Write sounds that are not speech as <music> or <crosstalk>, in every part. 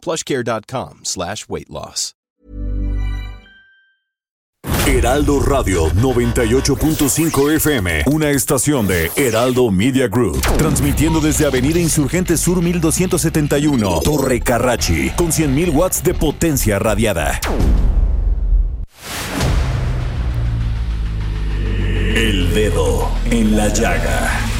plushcare.com slash weight loss. Heraldo Radio 98.5 FM, una estación de Heraldo Media Group, transmitiendo desde Avenida Insurgente Sur 1271, Torre Carrachi, con 100.000 watts de potencia radiada. El dedo en la llaga.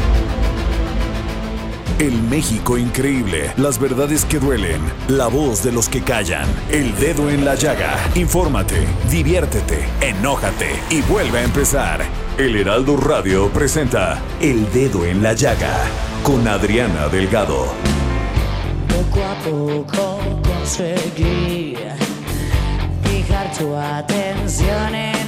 El México increíble, las verdades que duelen, la voz de los que callan, el dedo en la llaga. Infórmate, diviértete, enójate y vuelve a empezar. El Heraldo Radio presenta El Dedo en la Llaga con Adriana Delgado. Poco a poco conseguí fijar tu atención en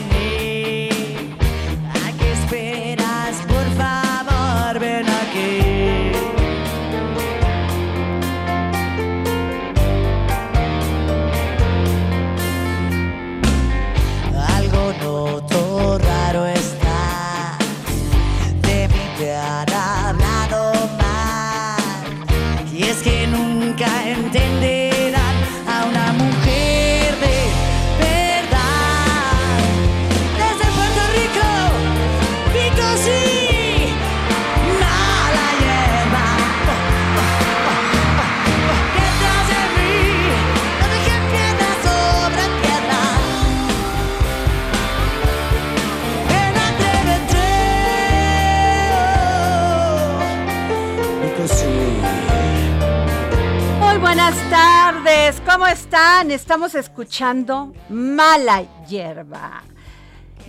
Estamos escuchando Mala Hierba.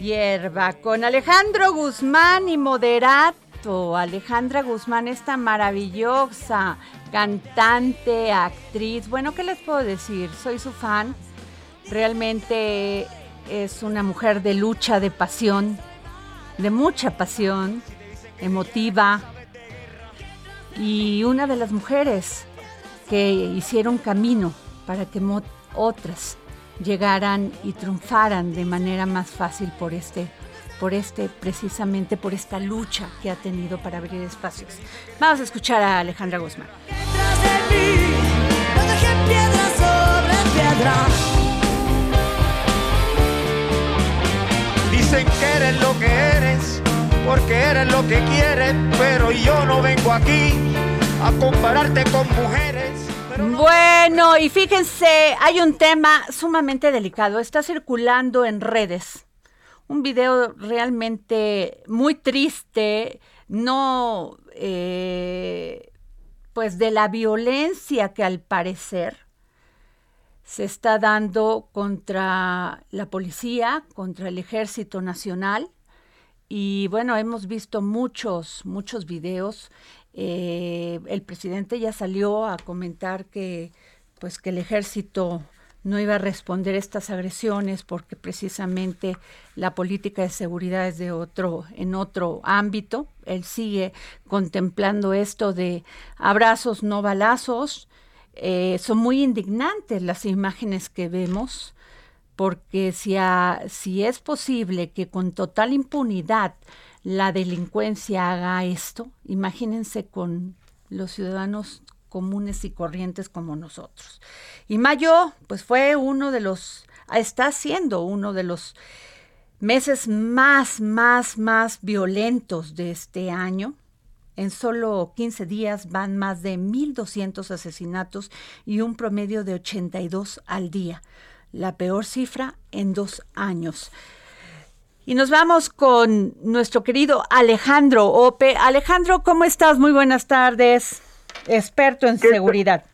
Hierba con Alejandro Guzmán y Moderato. Alejandra Guzmán, esta maravillosa cantante, actriz. Bueno, ¿qué les puedo decir? Soy su fan. Realmente es una mujer de lucha, de pasión, de mucha pasión, emotiva. Y una de las mujeres que hicieron camino para que otras llegaran y triunfaran de manera más fácil por este, por este, precisamente por esta lucha que ha tenido para abrir espacios. Vamos a escuchar a Alejandra Guzmán. Detrás de mí, no dejé piedra sobre piedra. Dicen que eres lo que eres, porque eres lo que quieres, pero yo no vengo aquí a compararte con mujeres. Bueno, y fíjense, hay un tema sumamente delicado. Está circulando en redes. Un video realmente muy triste, no, eh, pues de la violencia que al parecer se está dando contra la policía, contra el ejército nacional. Y bueno, hemos visto muchos, muchos videos. Eh, el presidente ya salió a comentar que, pues, que el ejército no iba a responder estas agresiones porque precisamente la política de seguridad es de otro, en otro ámbito. Él sigue contemplando esto de abrazos, no balazos. Eh, son muy indignantes las imágenes que vemos porque si, a- si es posible que con total impunidad la delincuencia haga esto, imagínense con los ciudadanos comunes y corrientes como nosotros. Y mayo, pues fue uno de los, está siendo uno de los meses más, más, más violentos de este año. En solo 15 días van más de 1.200 asesinatos y un promedio de 82 al día. La peor cifra en dos años. Y nos vamos con nuestro querido Alejandro Ope. Alejandro, ¿cómo estás? Muy buenas tardes. Experto en seguridad.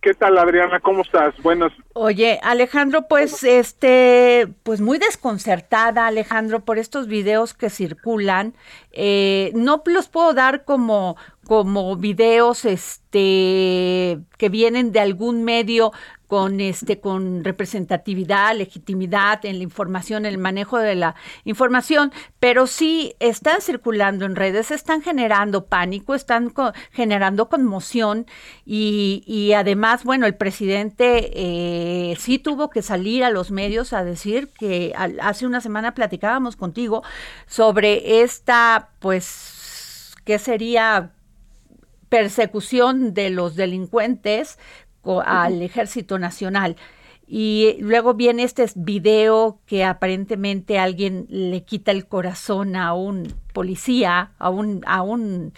¿Qué tal, Adriana? ¿Cómo estás? Buenas. Oye, Alejandro, pues este, pues muy desconcertada, Alejandro, por estos videos que circulan. Eh, no los puedo dar como como videos este que vienen de algún medio con este con representatividad, legitimidad en la información, el manejo de la información, pero sí están circulando en redes, están generando pánico, están generando conmoción y, y, además, bueno, el presidente eh, sí tuvo que salir a los medios a decir que hace una semana platicábamos contigo sobre esta, pues, ¿qué sería? persecución de los delincuentes al Ejército Nacional. Y luego viene este video que aparentemente alguien le quita el corazón a un policía, a un, a un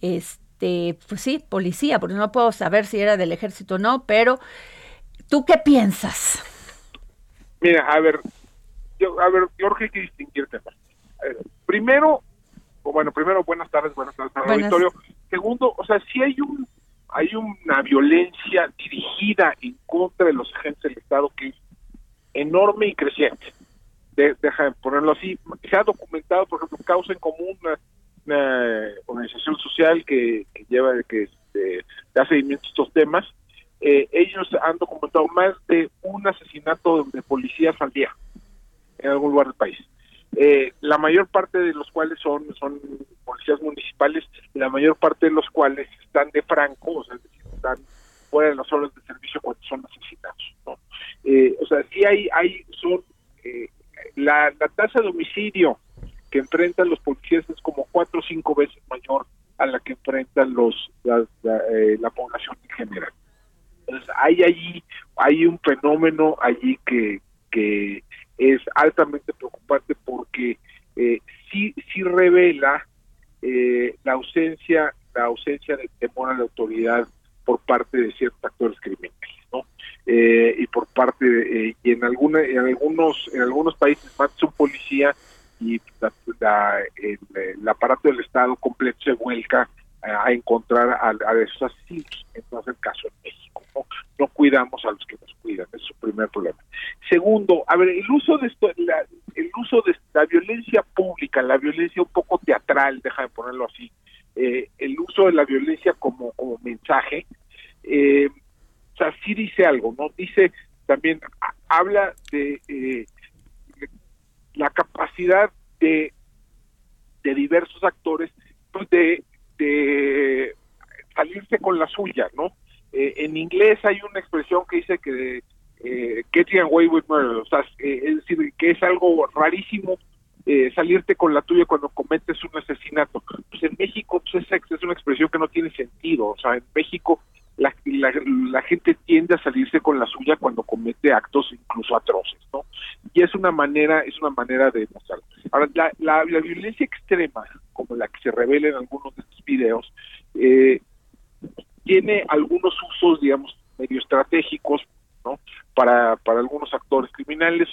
este, pues sí, policía, porque no puedo saber si era del ejército o no, pero ¿tú qué piensas? Mira, a ver, yo, a ver, Jorge, hay que distinguirte. primero, bueno, primero, buenas tardes, buenas tardes al auditorio. Segundo, o sea, si hay un hay una violencia dirigida en contra de los agentes del Estado que es enorme y creciente. deja de ponerlo así. Se ha documentado, por ejemplo, Causa en Común, una, organización social que, lleva, que este, da seguimiento a estos temas. Eh, ellos han documentado más de un asesinato de policías al día en algún lugar del país. Eh, la mayor parte de los cuales son, son policías municipales, la mayor parte de los cuales están de franco, o sea, están fuera de las horas de servicio cuando son asesinados. ¿no? Eh, o sea, sí hay, hay son, eh, la, la tasa de homicidio que enfrentan los policías es como cuatro o cinco veces mayor a la que enfrentan los la, la población en general. Entonces, hay allí, hay un fenómeno allí que, que es altamente preocupante porque eh, sí, sí revela eh, la ausencia, la ausencia de temor a la autoridad por parte de ciertos actores criminales, ¿no? Eh, y por parte de, y en alguna, en algunos, en algunos países más un policía y el, aparato del Estado completo se vuelca a, encontrar a, a esos asesinos. Entonces el caso en México, ¿no? No cuidamos a los que nos cuidan, es su primer problema. Segundo, a ver, el uso de esto, el uso de la violencia pública, la violencia un poco teatral, déjame ponerlo así, eh, el uso de la violencia como, como mensaje, eh, o sea, sí dice algo, ¿no? Dice también, habla de eh, la capacidad de, de diversos actores pues de, de salirse con la suya, ¿no? en inglés hay una expresión que dice que eh, getting away with murder, o sea, eh, es decir, que es algo rarísimo eh, salirte con la tuya cuando cometes un asesinato. Pues en México pues es, es una expresión que no tiene sentido, o sea, en México la, gente tiende a salirse con la suya cuando comete actos incluso atroces, ¿no? Y es una manera, es una manera de demostrarlo. Ahora, la, la, la violencia extrema, como la que se revela en algunos de estos videos, eh, tiene algunos usos, digamos, medio estratégicos, ¿no? para, para algunos actores criminales,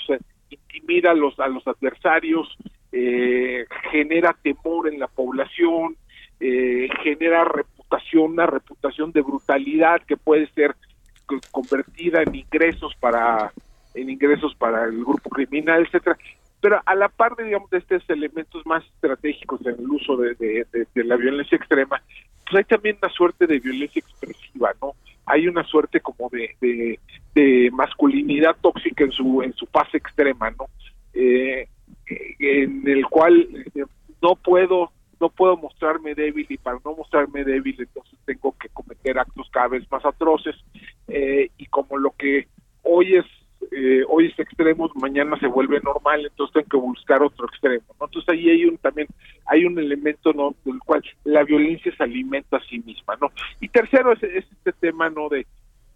intimida a los, a los adversarios, eh, genera temor en la población, eh, genera reputación, una reputación de brutalidad que puede ser convertida en ingresos para en ingresos para el grupo criminal, etcétera. Pero a la par de, digamos, de estos elementos más estratégicos en el uso de, de la violencia extrema, pues hay también una suerte de violencia expresiva, ¿no? hay una suerte como de, de, masculinidad tóxica en su en su fase extrema no eh, en el cual eh, no puedo no puedo mostrarme débil y para no mostrarme débil entonces tengo que cometer actos cada vez más atroces eh, y como lo que hoy es eh, hoy es extremo, mañana se vuelve normal, entonces tengo que buscar otro extremo. ¿no? Entonces ahí hay un también hay un elemento no del cual la violencia se alimenta a sí misma, ¿no? Y tercero es, este tema no de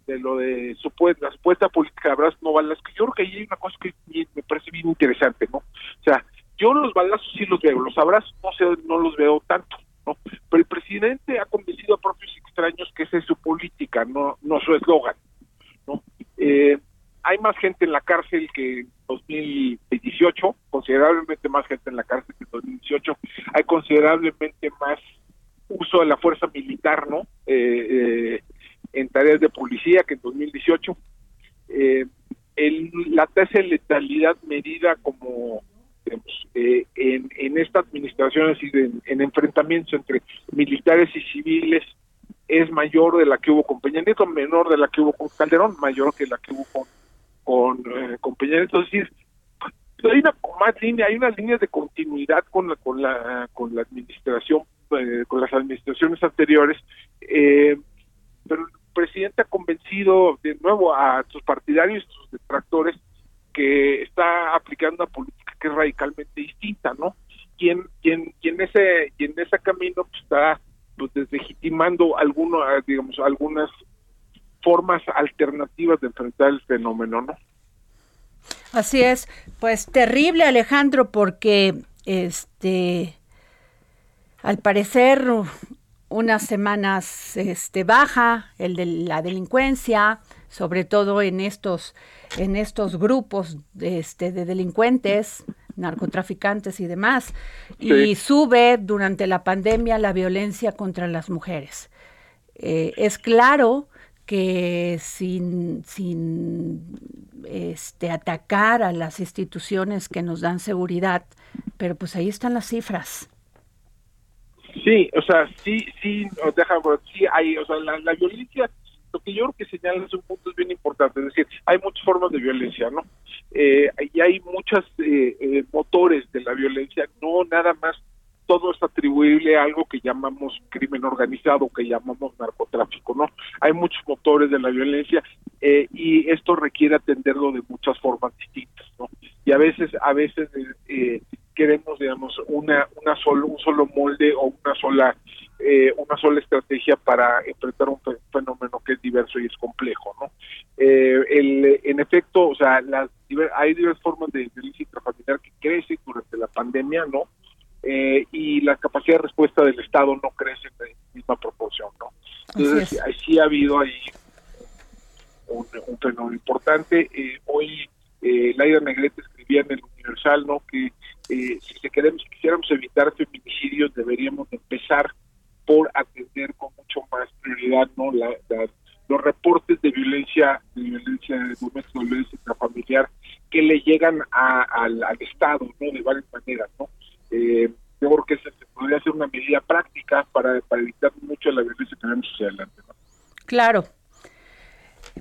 de lo de supuesta, la supuesta política de abrazos no balas, que yo creo que ahí hay una cosa que me parece bien interesante, ¿no? O sea, yo los balazos sí los veo, los abrazos no sé, no los veo tanto, ¿no? Pero el presidente ha convencido a propios extraños que esa es su política, no, no su eslogan, ¿no? Eh, hay más gente en la cárcel que en 2018, considerablemente más gente en la cárcel que en 2018, hay considerablemente más uso de la fuerza militar, ¿no? Eh, eh, en tareas de policía que en 2018. Eh, el, la tasa de letalidad medida como eh, en, en esta administración, es decir, en, enfrentamientos entre militares y civiles, es mayor de la que hubo con Peña Nieto, menor de la que hubo con Calderón, mayor que la que hubo con, con, eh, Peña Nieto. Es decir, hay una más línea, hay unas líneas de continuidad con la, con la, con la administración, eh, con las administraciones anteriores, eh, pero el presidente ha convencido de nuevo a sus partidarios, sus detractores, que está aplicando una política que es radicalmente distinta, ¿no? Quien, quien, quien ese, quien en ese camino pues, está pues deslegitimando alguno, digamos, algunas formas alternativas de enfrentar el fenómeno, ¿no? Así es, pues terrible Alejandro, porque este al parecer unas semanas este baja el de la delincuencia, sobre todo en estos en estos grupos de, este, de delincuentes, narcotraficantes y demás, y sube durante la pandemia la violencia contra las mujeres. Eh, es claro que sin, sin este, atacar a las instituciones que nos dan seguridad, pero pues ahí están las cifras. Sí, o sea, sí, sí, deja, sí hay, o sea, la, violencia, lo que yo creo que señala es un punto bien importante, es decir, hay muchas formas de violencia, ¿no? Eh, y hay muchos eh, eh, motores de la violencia, no nada más todo es atribuible a algo que llamamos crimen organizado, que llamamos narcotráfico, ¿no? Hay muchos motores de la violencia eh, y esto requiere atenderlo de muchas formas distintas, ¿no? Y a veces, a veces eh, queremos, digamos, una, una solo, un solo molde o una sola, eh, una sola estrategia para enfrentar un fenómeno que es diverso y es complejo, ¿no? el, en efecto, o sea, las, hay diversas formas de violencia intrafamiliar que crecen durante la pandemia, ¿no? Eh, y la capacidad de respuesta del Estado no crece en la misma proporción, ¿no? Entonces, sí ha habido ahí un, fenómeno importante. Eh, hoy eh, Laida Negrete escribía en el Universal, ¿no? Que eh, si queremos, quisiéramos evitar feminicidios, deberíamos empezar por atender con mucho más prioridad, ¿no? La, los reportes de violencia, de violencia doméstica, de violencia familiar que le llegan al, al Estado, ¿no? De varias maneras, ¿no? Eh, yo creo que se, podría ser una medida práctica para, evitar mucho la violencia que tenemos hacia adelante. Claro.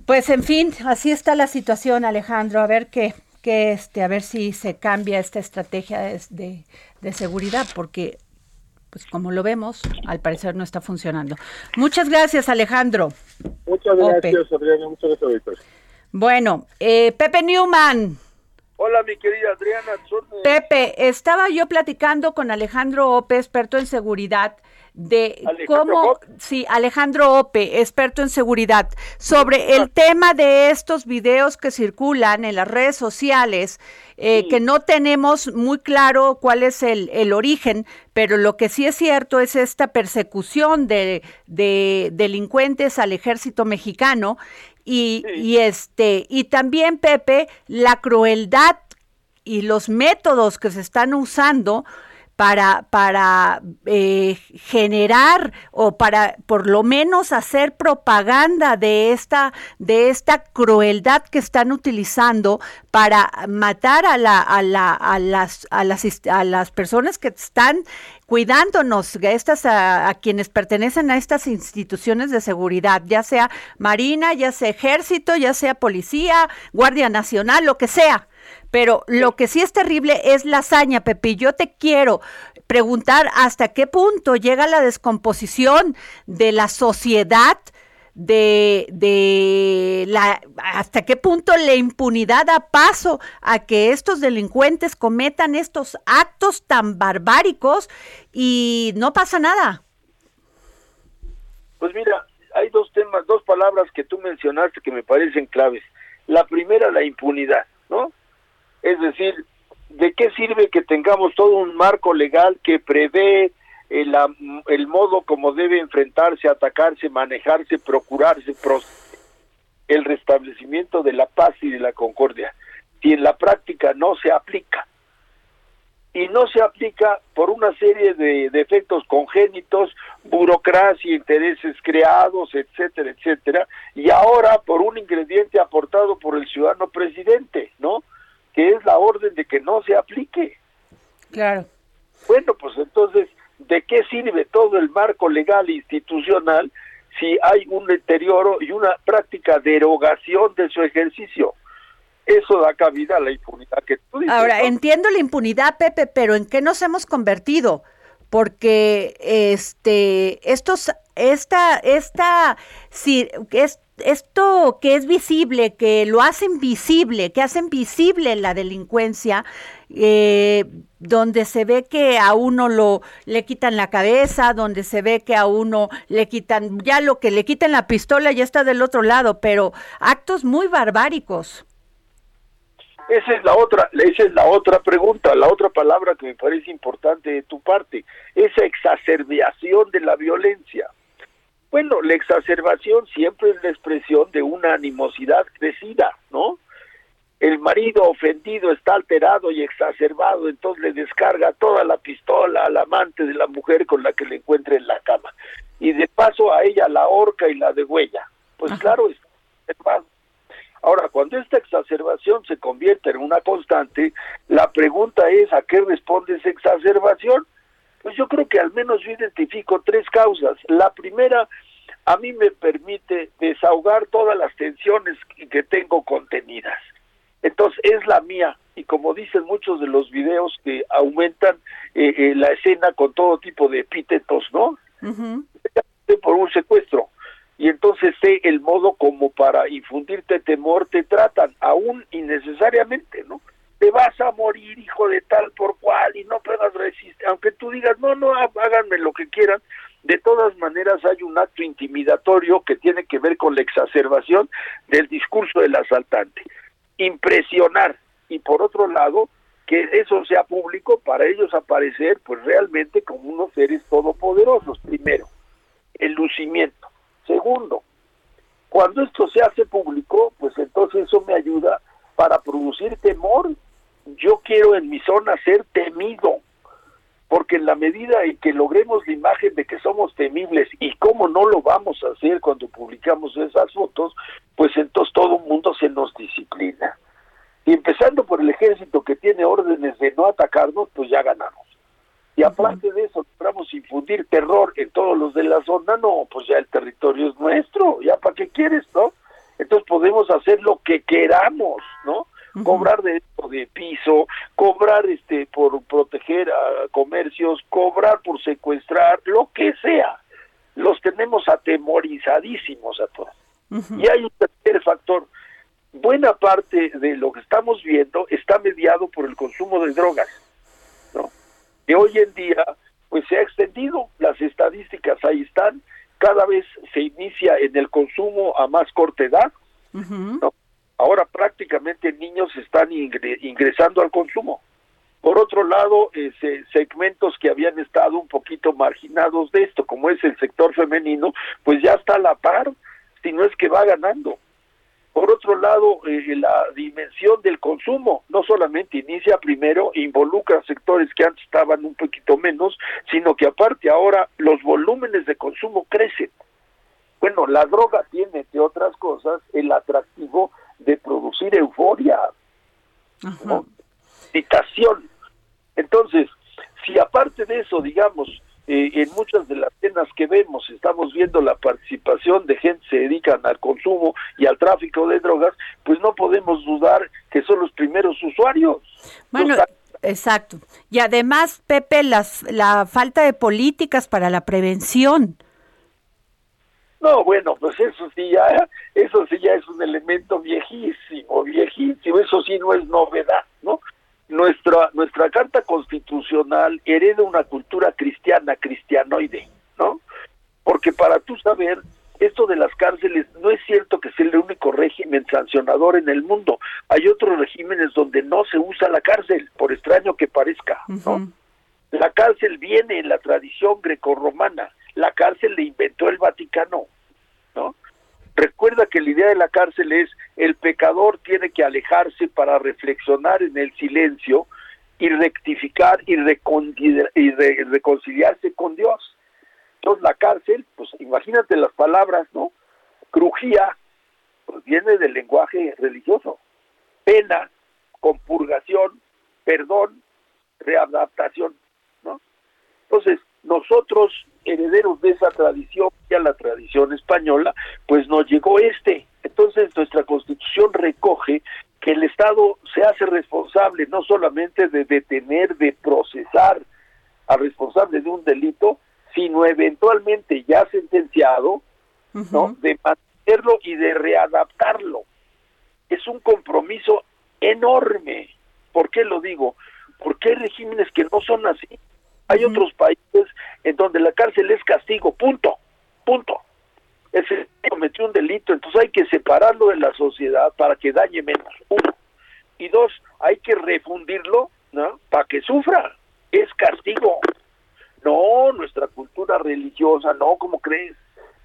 Pues en fin, así está la situación, Alejandro. A ver qué, qué este, a ver si se cambia esta estrategia de, de, seguridad, porque pues como lo vemos, al parecer no está funcionando. Muchas gracias, Alejandro. Muchas gracias, Adriana. Muchas gracias. Bueno, eh, Pepe Newman. Hola, mi querida Adriana. Pepe, estaba yo platicando con Alejandro Ope, experto en seguridad, de cómo, sí, Alejandro Ope, experto en seguridad, sobre el tema de estos videos que circulan en las redes sociales, eh, que no tenemos muy claro cuál es el, el, origen, pero lo que sí es cierto es esta persecución de, de delincuentes al ejército mexicano y, y, este, y también, Pepe, la crueldad y los métodos que se están usando para, para eh, generar o para por lo menos hacer propaganda de esta, de esta crueldad que están utilizando para matar a, la, a, la, a, las, a, las, a las personas que están cuidándonos, a, estas, a, quienes pertenecen a estas instituciones de seguridad, ya sea Marina, ya sea Ejército, ya sea Policía, Guardia Nacional, lo que sea. Pero lo que sí es terrible es la hazaña, Pepe. Yo te quiero preguntar hasta qué punto llega la descomposición de la sociedad, de, de la, hasta qué punto la impunidad da paso a que estos delincuentes cometan estos actos tan barbáricos y no pasa nada. Pues mira, hay dos temas, dos palabras que tú mencionaste que me parecen claves. La primera, la impunidad, ¿no? Es decir, ¿de qué sirve que tengamos todo un marco legal que prevé el, el modo como debe enfrentarse, atacarse, manejarse, procurarse el restablecimiento de la paz y de la concordia, si en la práctica no se aplica? y no se aplica por una serie de defectos congénitos, burocracia, intereses creados, etcétera, etcétera, y ahora por un ingrediente aportado por el ciudadano presidente, ¿no? Que es la orden de que no se aplique. Claro. Bueno, pues entonces, ¿de qué sirve todo el marco legal e institucional si hay un deterioro y una práctica derogación de su ejercicio? eso da cabida a la impunidad que tú dices. Ahora, entiendo la impunidad, Pepe, pero ¿en qué nos hemos convertido? Porque este, estos, esta, esta, si, es, esto que es visible, que lo hacen visible, que hacen visible la delincuencia, eh, donde se ve que a uno lo le quitan la cabeza, donde se ve que a uno le quitan, ya lo que le quitan la pistola ya está del otro lado, pero actos muy barbáricos. Esa es la otra, esa es la otra pregunta, la otra palabra que me parece importante de tu parte, esa exacerbación de la violencia. Bueno, la exacerbación siempre es la expresión de una animosidad crecida, ¿no? El marido ofendido está alterado y exacerbado, entonces le descarga toda la pistola al amante de la mujer con la que le encuentre en la cama. Y de paso a ella la horca y la degüella. Pues claro, está Ahora, cuando esta exacerbación se convierte en una constante, la pregunta es ¿a qué responde esa exacerbación? Pues yo creo que al menos yo identifico tres causas. La primera, a mí me permite desahogar todas las tensiones que tengo contenidas. Entonces es la mía y como dicen muchos de los videos que aumentan eh, eh, la escena con todo tipo de epítetos, ¿no? Por un secuestro y entonces sé el modo como para infundirte temor te tratan, aún innecesariamente, ¿no? Te vas a morir, hijo de tal por cual, y no puedas resistir, aunque tú digas, no, no, háganme lo que quieran, de todas maneras hay un acto intimidatorio que tiene que ver con la exacerbación del discurso del asaltante. Impresionar, y por otro lado, que eso sea público para ellos aparecer pues realmente como unos seres todopoderosos, primero, el lucimiento Segundo, cuando esto se hace público, pues entonces eso me ayuda para producir temor. Yo quiero en mi zona ser temido, porque en la medida en que logremos la imagen de que somos temibles y cómo no lo vamos a hacer cuando publicamos esas fotos, pues entonces todo el mundo se nos disciplina. Y empezando por el ejército que tiene órdenes de no atacarnos, pues ya ganamos. Y aparte de eso, logramos infundir terror en todos los de la zona, no, pues ya el territorio es nuestro, ya para qué quieres, ¿no? Entonces podemos hacer lo que queramos, ¿no? Cobrar de, de piso, cobrar este por proteger a comercios, cobrar por secuestrar, lo que sea. Los tenemos atemorizadísimos a todos. Y hay un tercer factor. Buena parte de lo que estamos viendo está mediado por el consumo de drogas que hoy en día pues se ha extendido, las estadísticas ahí están, cada vez se inicia en el consumo a más corta edad, ahora prácticamente niños están ingresando al consumo. Por otro lado, segmentos que habían estado un poquito marginados de esto, como es el sector femenino, pues ya está a la par, si no es que va ganando. Por otro lado, eh, la dimensión del consumo no solamente inicia primero, involucra sectores que antes estaban un poquito menos, sino que aparte ahora los volúmenes de consumo crecen. Bueno, la droga tiene, entre otras cosas, el atractivo de producir euforia. Entonces, si aparte de eso, digamos, eh, en muchas de las escenas que vemos estamos viendo la participación de gente que se dedican al consumo y al tráfico de drogas, pues no podemos dudar que son los primeros usuarios. Bueno, exacto. Y además, Pepe, las, la falta de políticas para la prevención. No, bueno, pues eso sí ya, eso sí ya es un elemento viejísimo, viejísimo, eso sí no es novedad, ¿no? nuestra nuestra carta constitucional hereda una cultura cristiana, cristianoide, ¿no? Porque para tú saber esto de las cárceles no es cierto que sea el único régimen sancionador en el mundo. Hay otros regímenes donde no se usa la cárcel, por extraño que parezca, ¿no? La cárcel viene en la tradición grecorromana. La cárcel le inventó el Vaticano, ¿no? Recuerda que la idea de la cárcel es el pecador tiene que alejarse para reflexionar en el silencio y rectificar y, reconciliarse con Dios. Entonces la cárcel, pues imagínate las palabras, ¿no? Crujía, pues viene del lenguaje religioso. Pena, compurgación, perdón, readaptación, ¿no? Entonces, nosotros, herederos de esa tradición, ya la tradición española, pues nos llegó este. Entonces, nuestra constitución recoge que el Estado se hace responsable no solamente de detener, de procesar al responsable de un delito, sino eventualmente ya sentenciado, ¿no? De mantenerlo y de readaptarlo. Es un compromiso enorme. ¿Por qué lo digo? Porque hay regímenes que no son así. Hay otros países en donde la cárcel es castigo, punto, punto. Ese cometió un delito, entonces hay que separarlo de la sociedad para que dañe menos, uno. Y dos, hay que refundirlo, ¿no? Para que sufra. Es castigo. No, nuestra cultura religiosa, no, ¿cómo crees?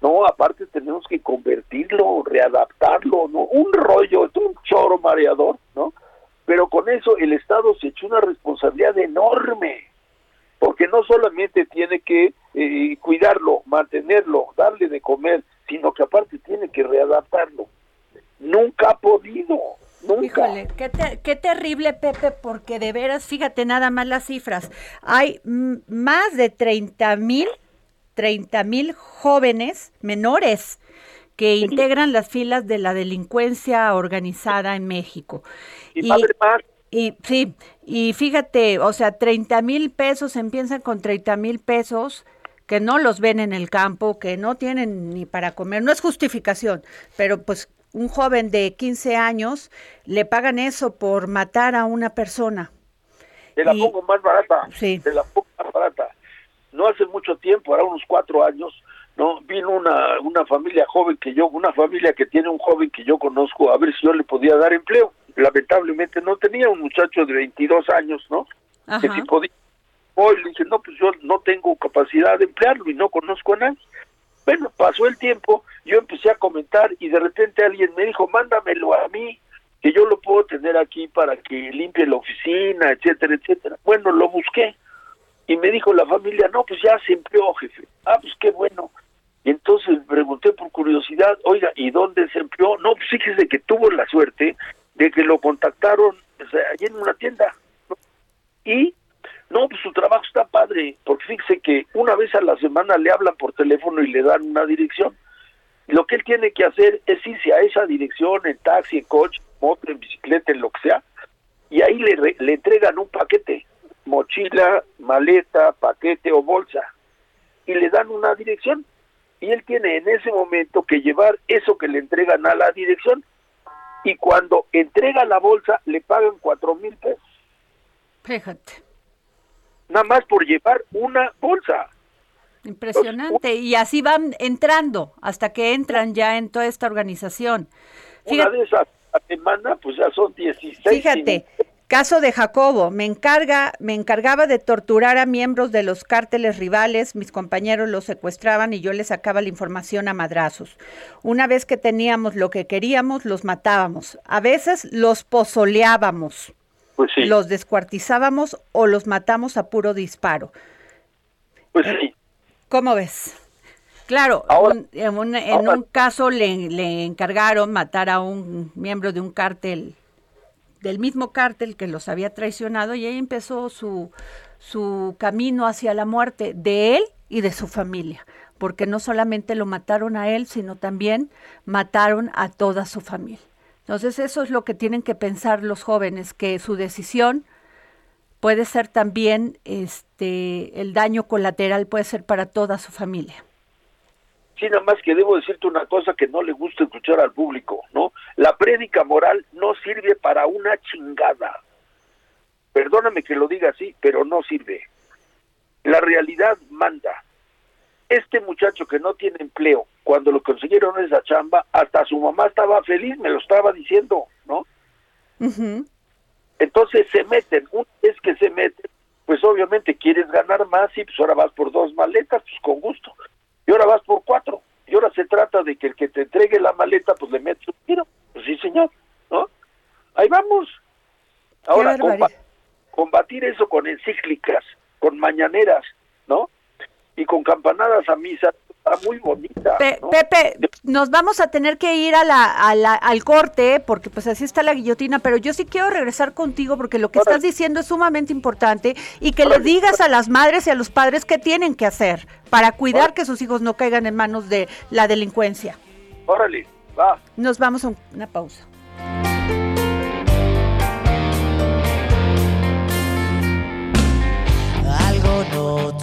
No, aparte tenemos que convertirlo, readaptarlo, ¿no? Un rollo, es un choro mareador, ¿no? Pero con eso el Estado se echó una responsabilidad enorme, porque no solamente tiene que eh, cuidarlo, mantenerlo, darle de comer, sino que aparte tiene que readaptarlo. Nunca ha podido. Nunca. Híjole, qué, qué, terrible, Pepe, porque de veras, fíjate nada más las cifras. Hay más de 30 mil, 30 mil jóvenes menores que integran las filas de la delincuencia organizada en México. Y, más. Y sí, y fíjate, o sea, 30 mil pesos, empiezan con 30 mil pesos que no los ven en el campo, que no tienen ni para comer, no es justificación, pero pues un joven de 15 años, le pagan eso por matar a una persona. Te la pongo más barata. Sí. Te la pongo más barata. No hace mucho tiempo, ahora unos cuatro años, no vino una, una familia joven que yo, una familia que tiene un joven que yo conozco, a ver si yo le podía dar empleo. Lamentablemente no tenía un muchacho de 22 años, ¿no? Que si podía. Hoy le dije, no, pues yo no tengo capacidad de emplearlo y no conozco a nadie. Bueno, pasó el tiempo, yo empecé a comentar y de repente alguien me dijo, mándamelo a mí, que yo lo puedo tener aquí para que limpie la oficina, etcétera, etcétera. Bueno, lo busqué y me dijo la familia, no, pues ya se empleó, jefe. Ah, pues qué bueno. Y entonces pregunté por curiosidad, oiga, ¿y dónde se empleó? No, pues fíjese que tuvo la suerte de que lo contactaron allí en una tienda. Y no, pues su trabajo está padre, porque fíjese que una vez a la semana le hablan por teléfono y le dan una dirección. Lo que él tiene que hacer es irse a esa dirección en taxi, en coche, moto, en bicicleta, en lo que sea, y ahí le, le entregan un paquete, mochila, maleta, paquete o bolsa, y le dan una dirección. Y él tiene en ese momento que llevar eso que le entregan a la dirección. Y cuando entrega la bolsa, le pagan cuatro mil pesos. Fíjate nada más por llevar una bolsa. Impresionante. y así van entrando hasta que entran ya en toda esta organización. una de esas semana, pues ya son 16. Fíjate, caso de Jacobo, me encarga, me encargaba de torturar a miembros de los cárteles rivales, mis compañeros los secuestraban y yo les sacaba la información a madrazos. Una vez que teníamos lo que queríamos, los matábamos. A veces los pozoleábamos. Pues los descuartizábamos o los matamos a puro disparo. Pues eh, sí. ¿Cómo ves? Claro, en, un, caso le, le, encargaron matar a un miembro de un cártel, del mismo cártel que los había traicionado, y ahí empezó su, su camino hacia la muerte de él y de su familia, porque no solamente lo mataron a él, sino también mataron a toda su familia. Entonces eso es lo que tienen que pensar los jóvenes, que su decisión puede ser también, este, el daño colateral puede ser para toda su familia. Sí, nada más que debo decirte una cosa que no le gusta escuchar al público, ¿no? La prédica moral no sirve para una chingada. Perdóname que lo diga así, pero no sirve. La realidad manda este muchacho que no tiene empleo, cuando lo consiguieron esa chamba, hasta su mamá estaba feliz, me lo estaba diciendo, ¿no? Entonces se meten, una vez que se meten, pues obviamente quieres ganar más y pues ahora vas por dos maletas, pues con gusto. Y ahora vas por cuatro. Y ahora se trata de que el que te entregue la maleta, pues le metes un tiro. Pues sí, señor, ¿no? Ahí vamos. Ahora, combatir eso con encíclicas, con mañaneras, ¿no? Y con campanadas a misa, está muy bonita. ¿no? Pepe, nos vamos a tener que ir a la, a la- al corte porque pues así está la guillotina, pero yo sí quiero regresar contigo porque lo que Órale. estás diciendo es sumamente importante y que le digas a las madres y a los padres qué tienen que hacer para cuidar que sus hijos no caigan en manos de la delincuencia. Órale, va. Nos vamos a un- una pausa. Algo noto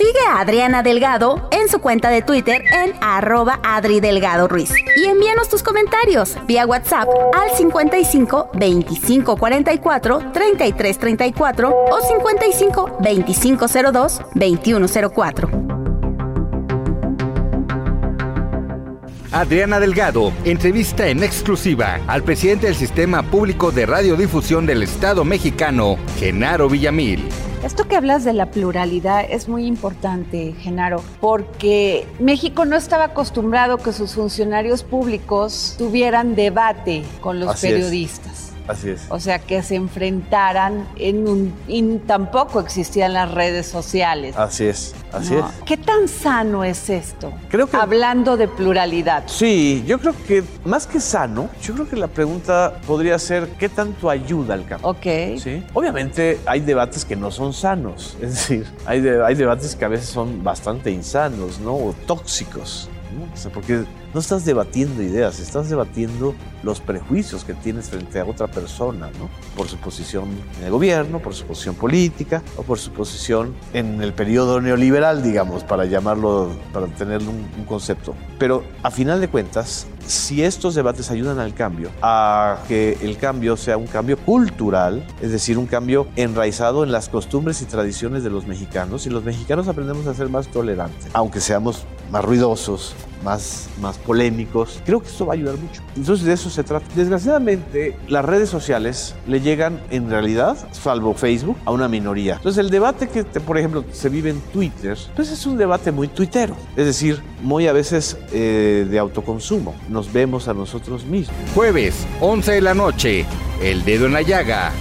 Sigue a Adriana Delgado en su cuenta de Twitter en arroba Adri Delgado Ruiz. Y envíanos tus comentarios vía WhatsApp al 55 25 44 33 34 o 55 25 02 21 04. Adriana Delgado entrevista en exclusiva al presidente del Sistema Público de Radiodifusión del Estado mexicano, Genaro Villamil. Esto que hablas de la pluralidad es muy importante, Genaro, porque México no estaba acostumbrado que sus funcionarios públicos tuvieran debate con los Así es. Así es. O sea, que se enfrentaran en un... Y tampoco existían las redes sociales. Así es. Así ¿no? es. ¿Qué tan sano es esto? Creo que- Hablando de pluralidad. Sí, yo creo que más que sano, yo creo que la pregunta podría ser ¿qué tanto ayuda al cambio? Ok. ¿Sí? Obviamente hay debates que no son sanos, <laughs> es decir, hay, de- hay debates que a veces son bastante insanos, ¿no? O tóxicos, ¿no? O sea, porque no estás debatiendo ideas, estás debatiendo los prejuicios que tienes frente a otra persona, ¿no? Por su posición en el gobierno, por su posición política o por su posición en el periodo neoliberal, digamos, para llamarlo, para tener un, un concepto. Pero a final de cuentas, si estos debates ayudan al cambio, a que el cambio sea un cambio cultural, es decir, un cambio enraizado en las costumbres y tradiciones de los mexicanos, y los mexicanos aprendemos a ser más tolerantes, aunque seamos más ruidosos, más, más polémicos, creo que esto va a ayudar mucho. Entonces de eso se trata. Desgraciadamente, las redes sociales le llegan en realidad, salvo Facebook, a una minoría. Entonces el debate que, por ejemplo, se vive en Twitter, pues es un debate muy tuitero, es decir, muy a veces eh, de autoconsumo. Nos vemos a nosotros mismos. Jueves, 11 de la noche, El Dedo en la Llaga,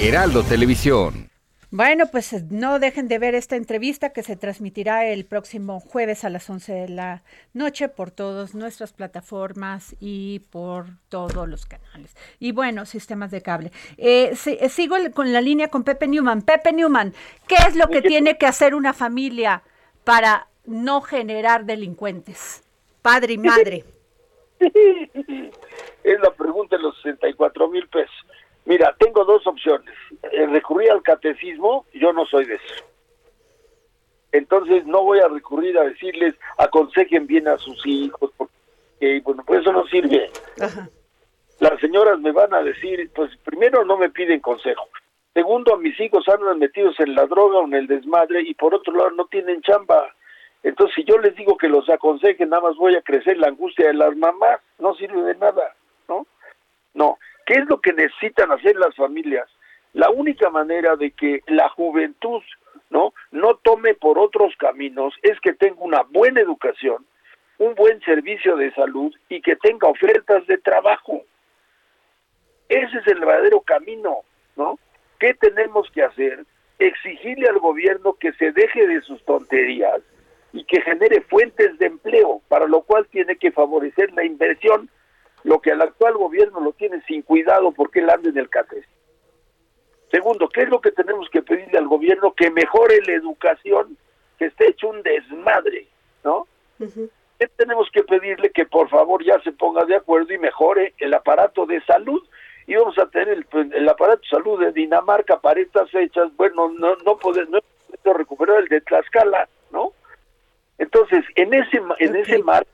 Heraldo Televisión. Bueno, pues no dejen de ver esta entrevista que se transmitirá el próximo jueves a las 11 de la noche por todas nuestras plataformas y por todos los canales. Y bueno, sistemas de cable. Eh, si- eh, sigo el- con la línea con Pepe Newman. Pepe Newman, ¿qué es lo que tiene que hacer una familia para no generar delincuentes? Padre y madre. <laughs> es la pregunta de los 64 mil pesos. Mira, tengo dos opciones. Eh, recurrir al catecismo, yo no soy de eso. Entonces no voy a recurrir a decirles, aconsejen bien a sus hijos, porque bueno, pues eso no sirve. Las señoras me van a decir, pues primero no me piden consejo. Segundo, a mis hijos andan metidos en la droga o en el desmadre y por otro lado no tienen chamba. Entonces si yo les digo que los aconsejen, nada más voy a crecer la angustia de las mamás, no sirve de nada, ¿no? No, ¿Qué es lo que necesitan hacer las familias? La única manera de que la juventud no no tome por otros caminos es que tenga una buena educación, un buen servicio de salud y que tenga ofertas de trabajo. Ese es el verdadero camino, ¿no? ¿Qué tenemos que hacer? Exigirle al gobierno que se deje de sus tonterías y que genere fuentes de empleo, para lo cual tiene que favorecer la inversión, lo que al actual gobierno lo tiene sin cuidado porque él anda en el CATES. Segundo, ¿qué es lo que tenemos que pedirle al gobierno? Que mejore la educación, que esté hecho un desmadre, ¿no? ¿Qué tenemos que pedirle? Que por favor ya se ponga de acuerdo y mejore el aparato de salud. Y vamos a tener el, pues, el aparato de salud de Dinamarca para estas fechas. Bueno, no no poder, no recuperar el de Tlaxcala, ¿no? Entonces, en ese en ese marco,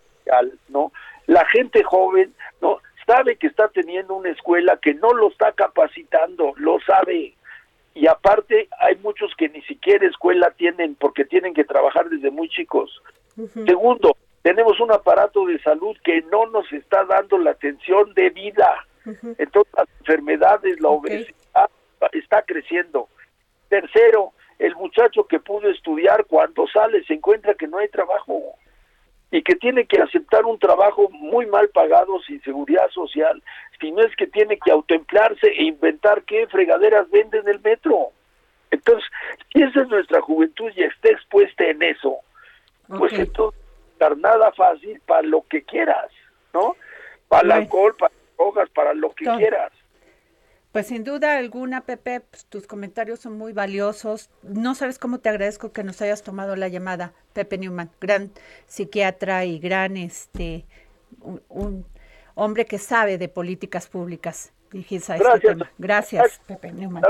¿no? La gente joven, ¿no? sabe que está teniendo una escuela que no lo está capacitando, lo sabe. Y aparte hay muchos que ni siquiera escuela tienen porque tienen que trabajar desde muy chicos. Segundo, tenemos un aparato de salud que no nos está dando la atención debida. Entonces las enfermedades, la obesidad está creciendo. Tercero, el muchacho que pudo estudiar cuando sale se encuentra que no hay trabajo y que tiene que aceptar un trabajo muy mal pagado sin seguridad social, si no es que tiene que autoemplearse e inventar qué fregaderas venden en el metro. Entonces, si esa es nuestra juventud y está expuesta en eso, pues entonces nada fácil para lo que quieras, ¿no? Para el alcohol, para drogas, para lo que quieras. Pues sin duda alguna, Pepe, pues, tus comentarios son muy valiosos. No sabes cómo te agradezco que nos hayas tomado la llamada, Pepe Newman, gran psiquiatra y gran este un, hombre que sabe de políticas públicas este tema. Gracias, Pepe Newman.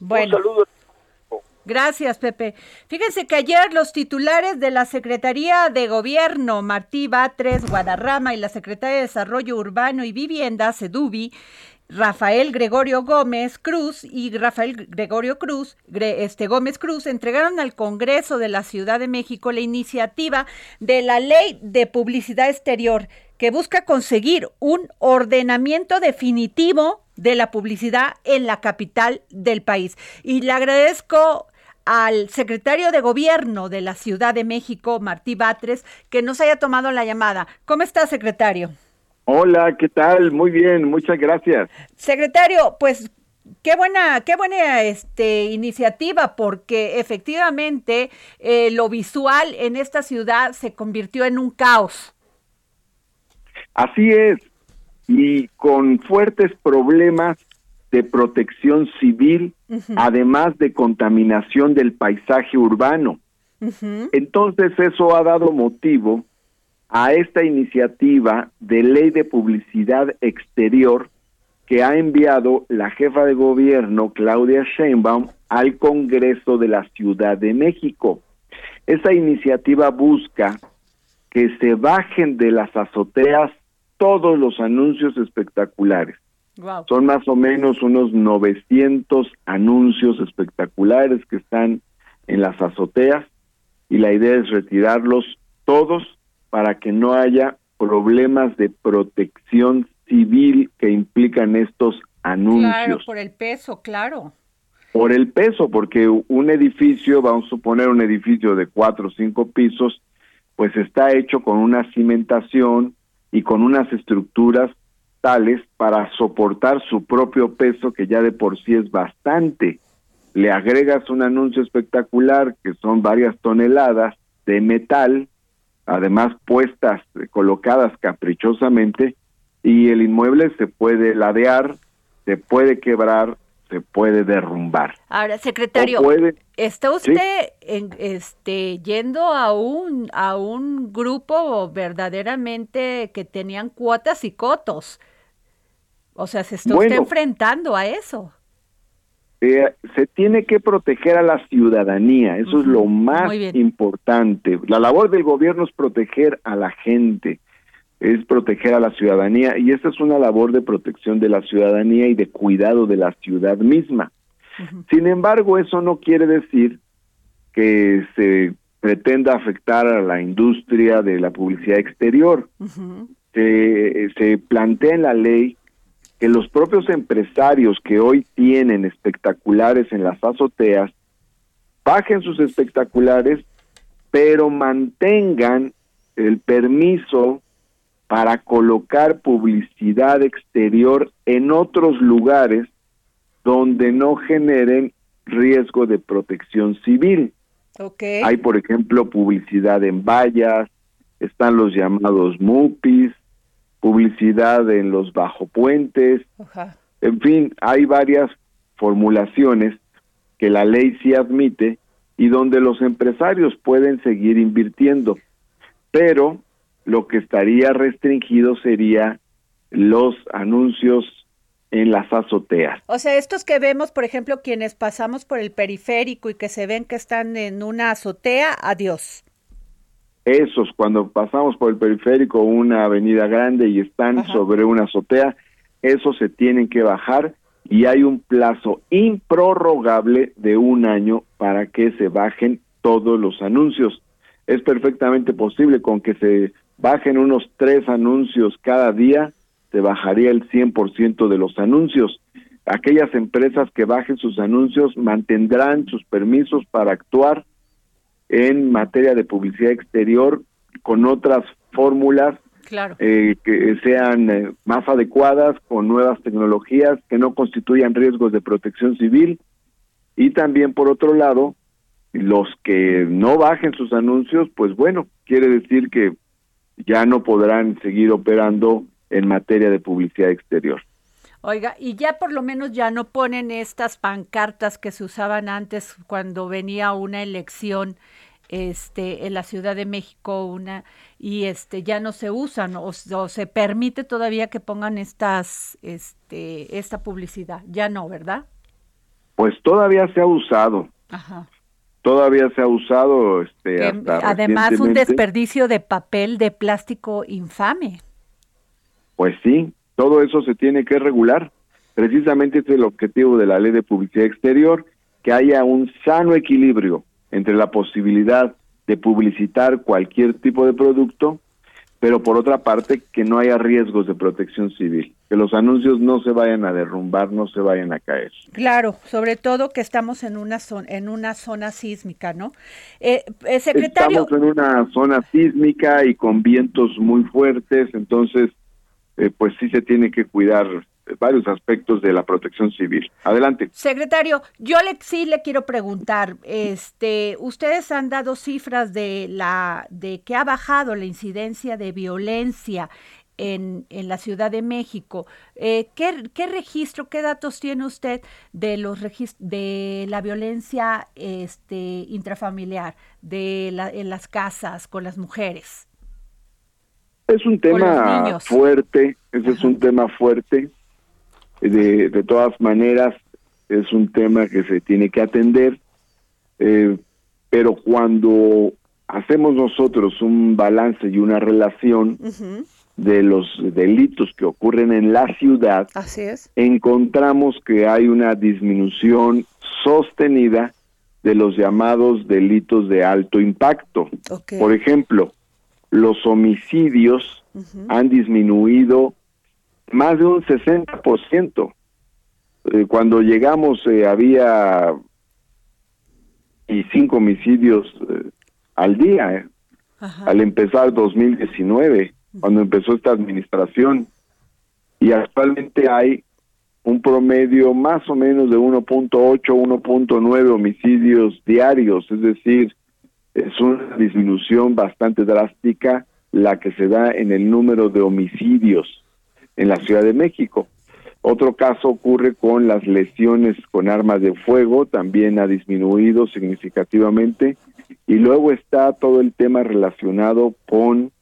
Bueno. Un saludo. Gracias, Pepe. Fíjense que ayer los titulares de la Secretaría de Gobierno, Martí Batres, Guadarrama y la Secretaría de Desarrollo Urbano y Vivienda, SEDUBI, Rafael Gregorio Gómez Cruz y Rafael Gregorio Cruz, este Gómez Cruz, entregaron al Congreso de la Ciudad de México la iniciativa de la Ley de Publicidad Exterior que busca conseguir un ordenamiento definitivo de la publicidad en la capital del país. Y le agradezco al secretario de Gobierno de la Ciudad de México, Martí Batres, que nos haya tomado la llamada. ¿Cómo está, secretario? Hola, ¿qué tal? Muy bien, muchas gracias. Secretario, pues qué buena, qué buena este, iniciativa, porque efectivamente eh, lo visual en esta ciudad se convirtió en un caos. Así es, y con fuertes problemas de protección civil, además de contaminación del paisaje urbano. Entonces eso ha dado motivo a esta iniciativa de ley de publicidad exterior que ha enviado la jefa de gobierno Claudia Sheinbaum al Congreso de la Ciudad de México. Esta iniciativa busca que se bajen de las azoteas todos los anuncios espectaculares. Son más o menos unos 900 anuncios espectaculares que están en las azoteas y la idea es retirarlos todos para que no haya problemas de protección civil que implican estos anuncios. Claro, por el peso, claro. Por el peso, porque un edificio, vamos a suponer un edificio de cuatro o cinco pisos, pues está hecho con una cimentación y con unas estructuras tales para soportar su propio peso, que ya de por sí es bastante. Le agregas un anuncio espectacular, que son varias toneladas de metal, además puestas, colocadas caprichosamente, y el inmueble se puede ladear, se puede quebrar, se puede derrumbar. Ahora, secretario, ¿está usted en, este, yendo a un, a un grupo verdaderamente que tenían cuotas y cotos? O sea, ¿se está usted enfrentando a eso? Eh, se tiene que proteger a la ciudadanía, eso es lo más importante. La labor del gobierno es proteger a la gente, es proteger a la ciudadanía y esta es una labor de protección de la ciudadanía y de cuidado de la ciudad misma. Sin embargo, eso no quiere decir que se pretenda afectar a la industria de la publicidad exterior. se, se plantea en la ley que los propios empresarios que hoy tienen espectaculares en las azoteas bajen sus espectaculares, pero mantengan el permiso para colocar publicidad exterior en otros lugares donde no generen riesgo de protección civil. Okay. Hay, por ejemplo, publicidad en vallas, están los llamados MUPIs, publicidad en los bajopuentes, Ajá. en fin, hay varias formulaciones que la ley sí admite y donde los empresarios pueden seguir invirtiendo, pero lo que estaría restringido sería los anuncios en las azoteas. O sea, estos que vemos, por ejemplo, quienes pasamos por el periférico y que se ven que están en una azotea, adiós. Esos, cuando pasamos por el periférico, una avenida grande y están Ajá. sobre una azotea, esos se tienen que bajar y hay un plazo improrrogable de un año para que se bajen todos los anuncios. Es perfectamente posible con que se bajen unos tres anuncios cada día, se bajaría el 100% de los anuncios. Aquellas empresas que bajen sus anuncios mantendrán sus permisos para actuar en materia de publicidad exterior con otras fórmulas Claro. eh, que sean eh, más adecuadas, con nuevas tecnologías, que no constituyan riesgos de protección civil. Y también, por otro lado, los que no bajen sus anuncios, pues bueno, quiere decir que ya no podrán seguir operando en materia de publicidad exterior. Oiga, y ya por lo menos ya no ponen estas pancartas que se usaban antes cuando venía una elección este en la Ciudad de México una y este ya no se usan o, o se permite todavía que pongan estas este esta publicidad. Ya no, ¿verdad? Pues todavía se ha usado, Ajá. todavía se ha usado este Que, hasta además un desperdicio de papel de plástico infame. Pues sí, todo eso se tiene que regular. Precisamente ese es el objetivo de la ley de publicidad exterior, que haya un sano equilibrio entre la posibilidad de publicitar cualquier tipo de producto, pero por otra parte que no haya riesgos de protección civil, que los anuncios no se vayan a derrumbar, no se vayan a caer. Claro, sobre todo que estamos en una zona, en una zona sísmica, ¿no? Eh, eh, secretario, Estamos en una zona sísmica y con vientos muy fuertes, entonces eh, pues sí se tiene que cuidar varios aspectos de la protección civil. Adelante. secretario, yo le sí le quiero preguntar, este, ustedes han dado cifras de la de que ha bajado la incidencia de violencia en, en la Ciudad de México. Eh, ¿qué, ¿Qué registro, qué datos tiene usted de los de la violencia este, intrafamiliar, de la, en las casas con las mujeres? Es un tema fuerte, ese es un tema fuerte. De, de todas maneras, es un tema que se tiene que atender, eh, pero cuando hacemos nosotros un balance y una relación de los delitos que ocurren en la ciudad, Así es. encontramos que hay una disminución sostenida de los llamados delitos de alto impacto. Por ejemplo, los homicidios han disminuido más de un 60%. Eh, cuando llegamos eh, había y cinco homicidios eh, al día, eh, al empezar 2019, cuando empezó esta administración. Y actualmente hay un promedio más o menos de 1.8, 1.9 homicidios diarios, es decir, es una disminución bastante drástica la que se da en el número de homicidios en la Ciudad de México. Otro caso ocurre con las lesiones con armas de fuego, también ha disminuido significativamente. Y luego está todo el tema relacionado con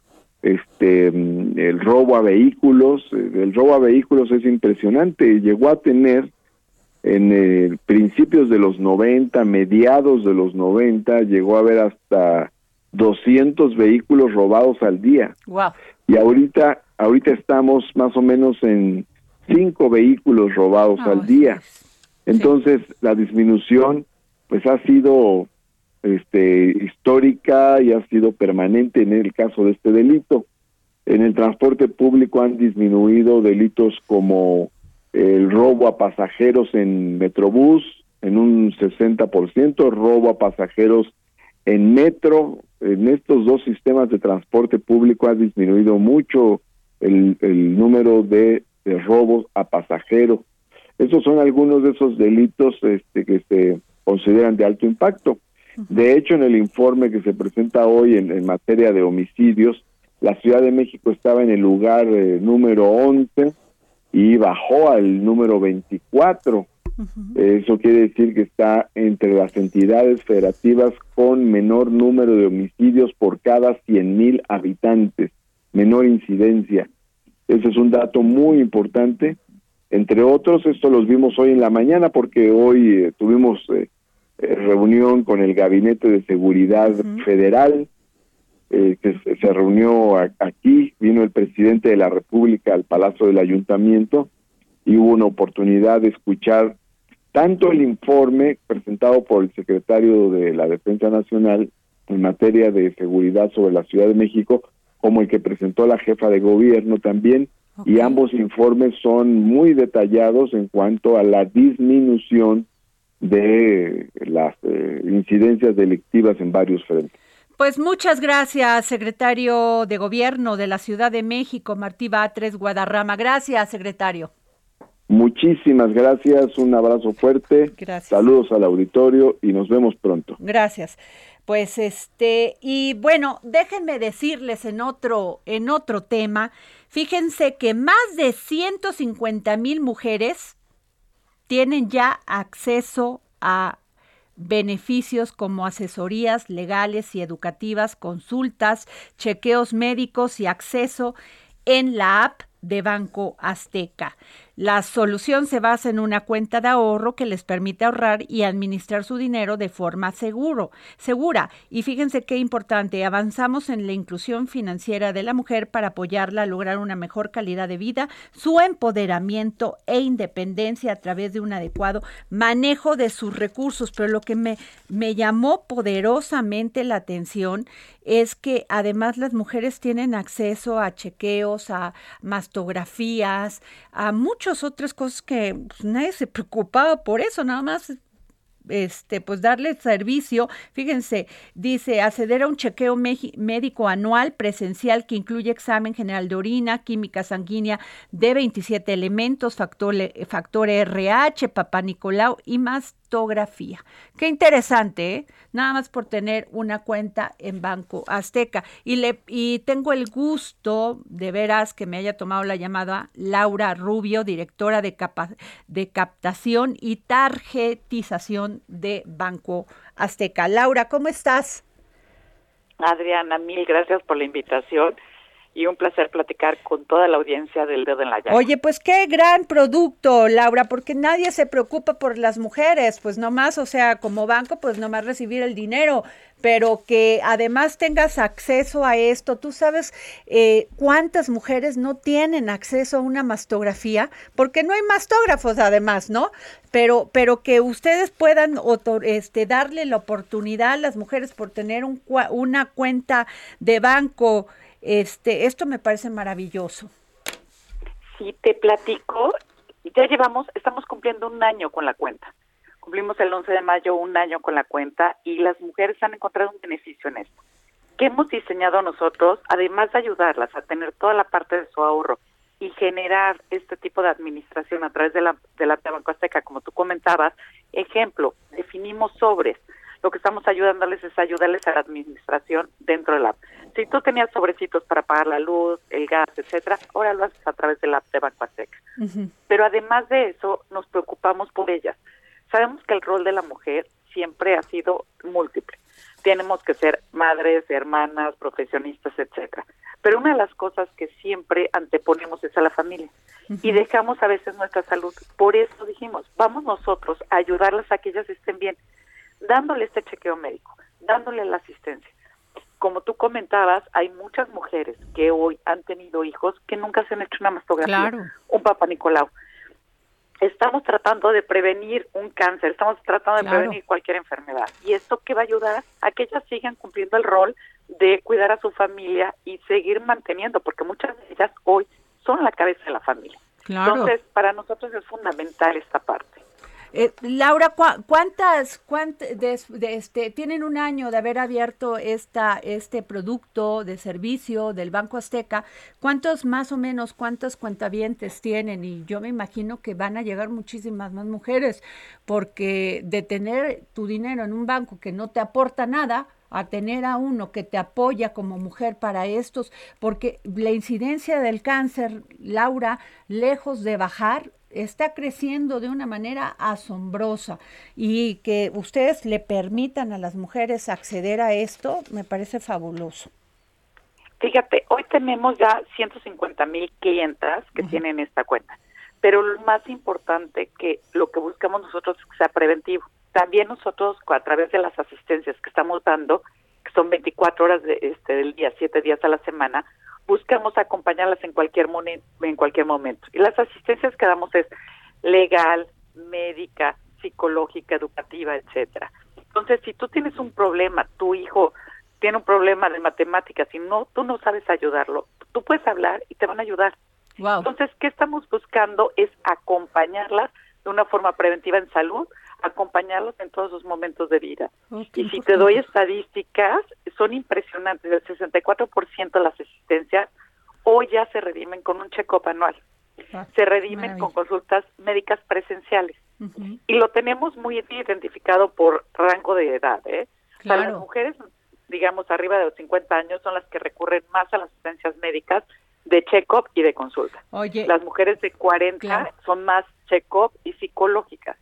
este mm, el robo a vehículos. Eh, El robo a vehículos es impresionante. Llegó a tener en eh, principios de los 90, mediados de los 90, llegó a haber hasta 200 vehículos robados al día. Wow. Y ahorita, ahorita estamos más o menos en cinco vehículos robados Ah, al día. Entonces, la disminución, pues ha sido este, histórica y ha sido permanente en el caso de este delito. En el transporte público han disminuido delitos como el robo a pasajeros en Metrobús en un 60%, robo a pasajeros en metro. En estos dos sistemas de transporte público ha disminuido mucho el, el número de, de robos a pasajeros. Esos son algunos de esos delitos este, que se consideran de alto impacto. De hecho, en el informe que se presenta hoy en, en materia de homicidios, la Ciudad de México estaba en el lugar eh, número 11 y bajó al número 24. Eso quiere decir que está entre las entidades federativas con menor número de homicidios por cada 100 mil habitantes, menor incidencia. Ese es un dato muy importante. Entre otros, esto los vimos hoy en la mañana porque hoy eh, tuvimos eh, eh, reunión con el Gabinete de Seguridad Federal, eh, que se, reunió a- aquí, vino el presidente de la República al Palacio del Ayuntamiento y hubo una oportunidad de escuchar tanto el informe presentado por el secretario de la Defensa Nacional en materia de seguridad sobre la Ciudad de México, como el que presentó la jefa de gobierno también, y ambos informes son muy detallados en cuanto a la disminución de las eh, incidencias delictivas en varios frentes. Pues muchas gracias, secretario de Gobierno de la Ciudad de México, Martí Batres Guadarrama. Gracias, secretario. Muchísimas gracias, un abrazo fuerte, Gracias. saludos al auditorio y nos vemos pronto. Gracias. Pues este, y bueno, déjenme decirles en otro, en otro tema, fíjense que más de 150 mil mujeres tienen ya acceso a beneficios como asesorías legales y educativas, consultas, chequeos médicos y acceso en la app de Banco Azteca. La solución se basa en una cuenta de ahorro que les permite ahorrar y administrar su dinero de forma seguro, segura. Y fíjense qué importante, avanzamos en la inclusión financiera de la mujer para apoyarla a lograr una mejor calidad de vida, su empoderamiento e independencia a través de un adecuado manejo de sus recursos. Pero lo que me, me llamó poderosamente la atención es que además las mujeres tienen acceso a chequeos, a mastografías, a muchas otras cosas que pues, nadie se preocupaba por eso, nada más este, pues darle servicio. Fíjense, dice acceder a un chequeo médico anual presencial que incluye examen general de orina, química sanguínea de 27 elementos, factor, factor RH, papá Nicolau y mastografía. Qué interesante, ¿eh? Nada más por tener una cuenta en Banco Azteca. Y, le, y tengo el gusto de veras que me haya tomado la llamada Laura Rubio, directora de, capa- de captación y tarjetización de Banco Azteca. Laura, ¿cómo estás? Adriana, mil gracias por la invitación y un placer platicar con toda la audiencia del Dedo en la Llaga. Oye, pues qué gran producto, Laura, porque nadie se preocupa por las mujeres, pues nomás, o sea, como banco, pues nomás recibir el dinero, pero que además tengas acceso a esto. ¿Tú sabes eh, cuántas mujeres no tienen acceso a una mastografía? Porque no hay mastógrafos además, ¿no? Pero, pero que ustedes puedan este, darle la oportunidad a las mujeres por tener un, una cuenta de banco. Este, esto me parece maravilloso. Si te platico, ya llevamos, estamos cumpliendo un año con la cuenta. Cumplimos el 11 de mayo un año con la cuenta y las mujeres han encontrado un beneficio en esto. ¿Qué hemos diseñado nosotros? Además de ayudarlas a tener toda la parte de su ahorro y generar este tipo de administración a través de la, de la Banco Azteca, como tú comentabas, ejemplo, definimos sobres. Lo que estamos ayudándoles es ayudarles a la administración dentro del app. Si tú tenías sobrecitos para pagar la luz, el gas, etcétera, ahora lo haces a través del app de Banco Azteca. Pero además de eso, nos preocupamos por ellas. Sabemos que el rol de la mujer siempre ha sido múltiple. Tenemos que ser madres, hermanas, profesionistas, etcétera. Pero una de las cosas que siempre anteponemos es a la familia y dejamos a veces nuestra salud. Por eso dijimos, vamos nosotros a ayudarlas a que ellas estén bien, dándole este chequeo médico, dándole la asistencia. Como tú comentabas, hay muchas mujeres que hoy han tenido hijos que nunca se han hecho una mastografía, Claro. un papá Nicolau. Estamos tratando de prevenir un cáncer, estamos tratando de Claro. prevenir cualquier enfermedad. ¿Y esto qué va a ayudar? A que ellas sigan cumpliendo el rol de cuidar a su familia y seguir manteniendo, porque muchas de ellas hoy son la cabeza de la familia. Claro. Entonces, para nosotros es fundamental esta parte. Eh, Laura, ¿cuántas, de, este, tienen un año de haber abierto esta, este producto de servicio del Banco Azteca? ¿Cuántos más o menos, cuántos cuentavientes tienen? Y yo me imagino que van a llegar muchísimas más mujeres, porque de tener tu dinero en un banco que no te aporta nada, a tener a uno que te apoya como mujer para estos, porque la incidencia del cáncer, Laura, lejos de bajar, está creciendo de una manera asombrosa y que ustedes le permitan a las mujeres acceder a esto, me parece fabuloso. Fíjate, hoy tenemos ya 150 mil clientas que tienen esta cuenta, pero lo más importante que lo que buscamos nosotros es que sea preventivo. También nosotros a través de las asistencias que estamos dando, que son 24 horas de, este, del día, 7 días a la semana, buscamos acompañarlas en cualquier, en cualquier momento. Y las asistencias que damos es legal, médica, psicológica, educativa, etcétera. Entonces, si tú tienes un problema, tu hijo tiene un problema de matemáticas y no, tú no sabes ayudarlo, tú puedes hablar y te van a ayudar. Entonces, ¿qué estamos buscando? Es acompañarlas de una forma preventiva en salud, acompañarlos en todos sus momentos de vida. y si te doy estadísticas, son impresionantes. El 64% de las asistencias hoy ya se redimen con un check-up anual. Ah, se redimen con consultas médicas presenciales. Y lo tenemos muy identificado por rango de edad. ¿eh? las mujeres, digamos, arriba de los 50 años son las que recurren más a las asistencias médicas de check-up y de consulta. Las mujeres de 40 son más check-up y psicológicas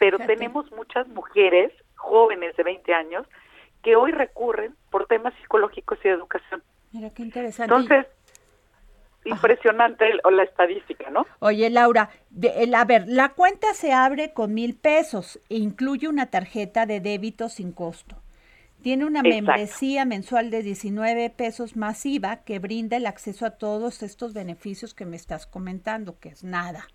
pero tenemos muchas mujeres jóvenes de 20 años que hoy recurren por temas psicológicos y de educación. Mira qué interesante. Entonces, impresionante la estadística, ¿no? Oye, Laura, a ver, la cuenta se abre con mil pesos e incluye una tarjeta de débito sin costo. Tiene una membresía mensual de 19 pesos masiva que brinda el acceso a todos estos beneficios que me estás comentando, que es nada.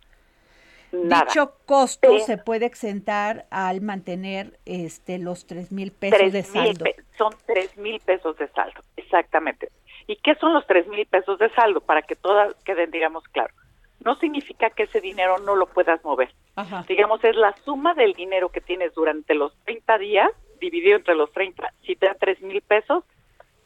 Dicho costo se puede exentar al mantener este los tres mil pesos de saldo. son tres mil pesos de saldo, exactamente. ¿Y qué son los tres mil pesos de saldo? Para que todas queden, digamos, claro. No significa que ese dinero no lo puedas mover. Digamos, es la suma del dinero que tienes durante los 30 días, dividido entre los 30. Si te da tres mil pesos,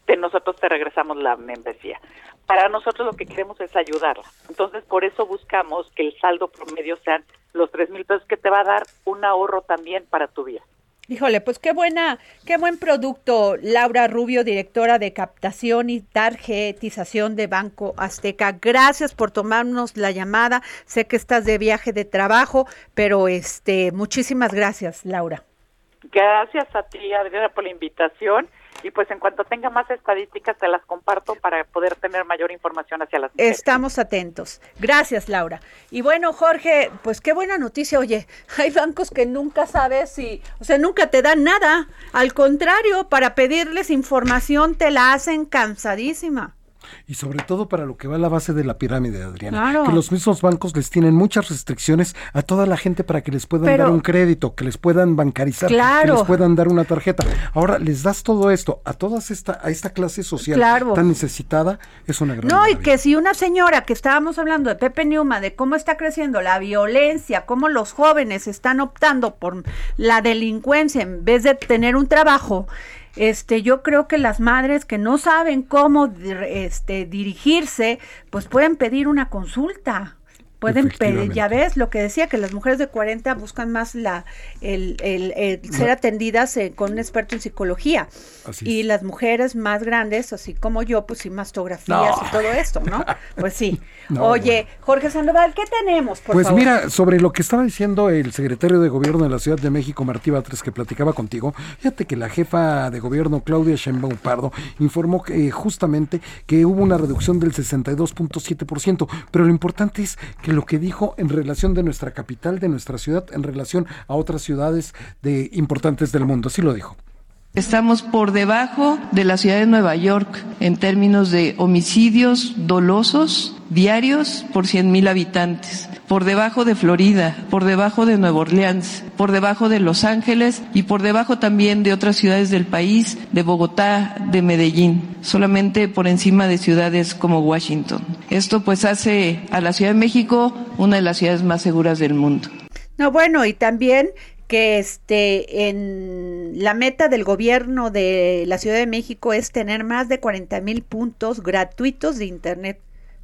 de nosotros te regresamos la membresía. Para nosotros lo que queremos es ayudarla. Entonces, por eso buscamos que el saldo promedio sean los tres mil pesos que te va a dar un ahorro también para tu vida. Híjole, pues qué buena, qué buen producto, Laura Rubio, directora de captación y tarjetización de Banco Azteca. Gracias por tomarnos la llamada. Sé que estás de viaje de trabajo, pero este, muchísimas gracias, Laura. Gracias a ti, Adriana, por la invitación y pues en cuanto tenga más estadísticas te las comparto para poder tener mayor información hacia las mujeres. Estamos atentos. Gracias, Laura. Y bueno, Jorge, pues qué buena noticia. Oye, <laughs> hay bancos que nunca sabes si, o sea, nunca te dan nada. Al contrario, para pedirles información te la hacen cansadísima y sobre todo para lo que va a la base de la pirámide, Adriana. Que los mismos bancos les tienen muchas restricciones a toda la gente para que les puedan dar un crédito, que les puedan bancarizar, que les puedan dar una tarjeta. Ahora les das todo esto a toda esta, a esta clase social tan necesitada, es una gran No, y que si una señora que estábamos hablando de Pepe Newman, de cómo está creciendo la violencia, cómo los jóvenes están optando por la delincuencia en vez de tener un trabajo, este, yo creo que las madres que no saben cómo este, dirigirse, pues pueden pedir una consulta. Pueden pedir, ya ves lo que decía, que las mujeres de 40 buscan más la el, el, ser atendidas eh, con un experto en psicología. y las mujeres más grandes, así como yo, pues sí, mastografías y todo esto, ¿no? <laughs> Pues sí. Oye, Jorge Sandoval, ¿qué tenemos? pues mira, sobre lo que estaba diciendo el secretario de Gobierno de la Ciudad de México, Martí Batres, que platicaba contigo, fíjate que la jefa de gobierno, Claudia Sheinbaum Pardo, informó que, eh, justamente que hubo una reducción del 62.7%, pero lo importante es que lo que dijo en relación de nuestra capital, de nuestra ciudad, en relación a otras ciudades de, importantes del mundo. Así lo dijo. Estamos por debajo de la ciudad de Nueva York en términos de homicidios dolosos diarios por 100.000 habitantes, por debajo de Florida, por debajo de Nueva Orleans, por debajo de Los Ángeles y por debajo también de otras ciudades del país, de Bogotá, de Medellín, solamente por encima de ciudades como Washington. Esto pues hace a la Ciudad de México una de las ciudades más seguras del mundo. No, bueno, y también que este en la meta del gobierno de la Ciudad de México es tener más de 40 mil puntos gratuitos de internet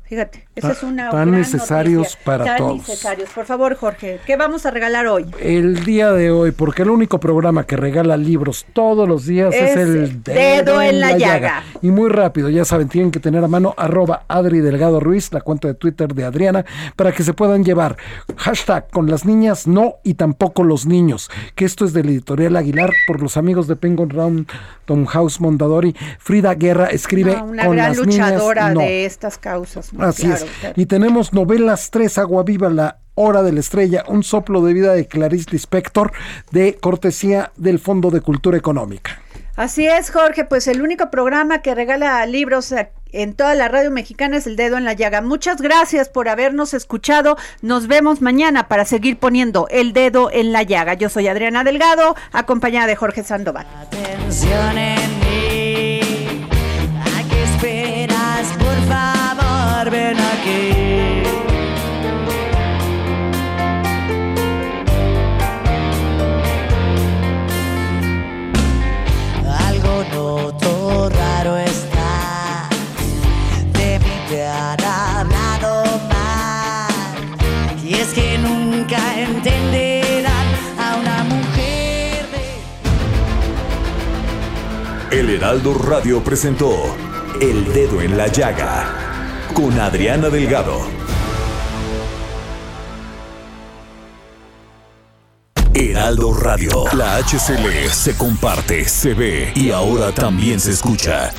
Fíjate, esa es una tan necesarios para tan todos. necesarios. Por favor, Jorge, ¿qué vamos a regalar hoy? El día de hoy, porque el único programa que regala libros todos los días es, el Dedo, en la, llaga. Y muy rápido, ya saben, tienen que tener a mano arroba Adri Delgado Ruiz, la cuenta de Twitter de Adriana, para que se puedan llevar hashtag con las niñas no y tampoco los niños, que esto es del editorial Aguilar por los amigos de Penguin Round, Tom House Mondadori. Frida Guerra escribe No, una con gran las luchadora niñas no. de estas causas. Así Claro, es. claro. Y tenemos novelas 3, Agua Viva, La Hora de la Estrella, un soplo de vida de Clarice Lispector, de cortesía del Fondo de Cultura Económica. Así es, Jorge, pues el único programa que regala libros en toda la radio mexicana es El Dedo en la Llaga. Muchas gracias por habernos escuchado. Nos vemos mañana para seguir poniendo El Dedo en la Llaga. Yo soy Adriana Delgado, acompañada de Jorge Sandoval. atención en ven aquí. Algo noto raro está. De mí te han hablado mal. Y es que nunca entenderán a una mujer. El Heraldo Radio presentó El Dedo en la Llaga con Adriana Delgado. Heraldo Radio, la HCL se comparte, se ve y ahora también se escucha.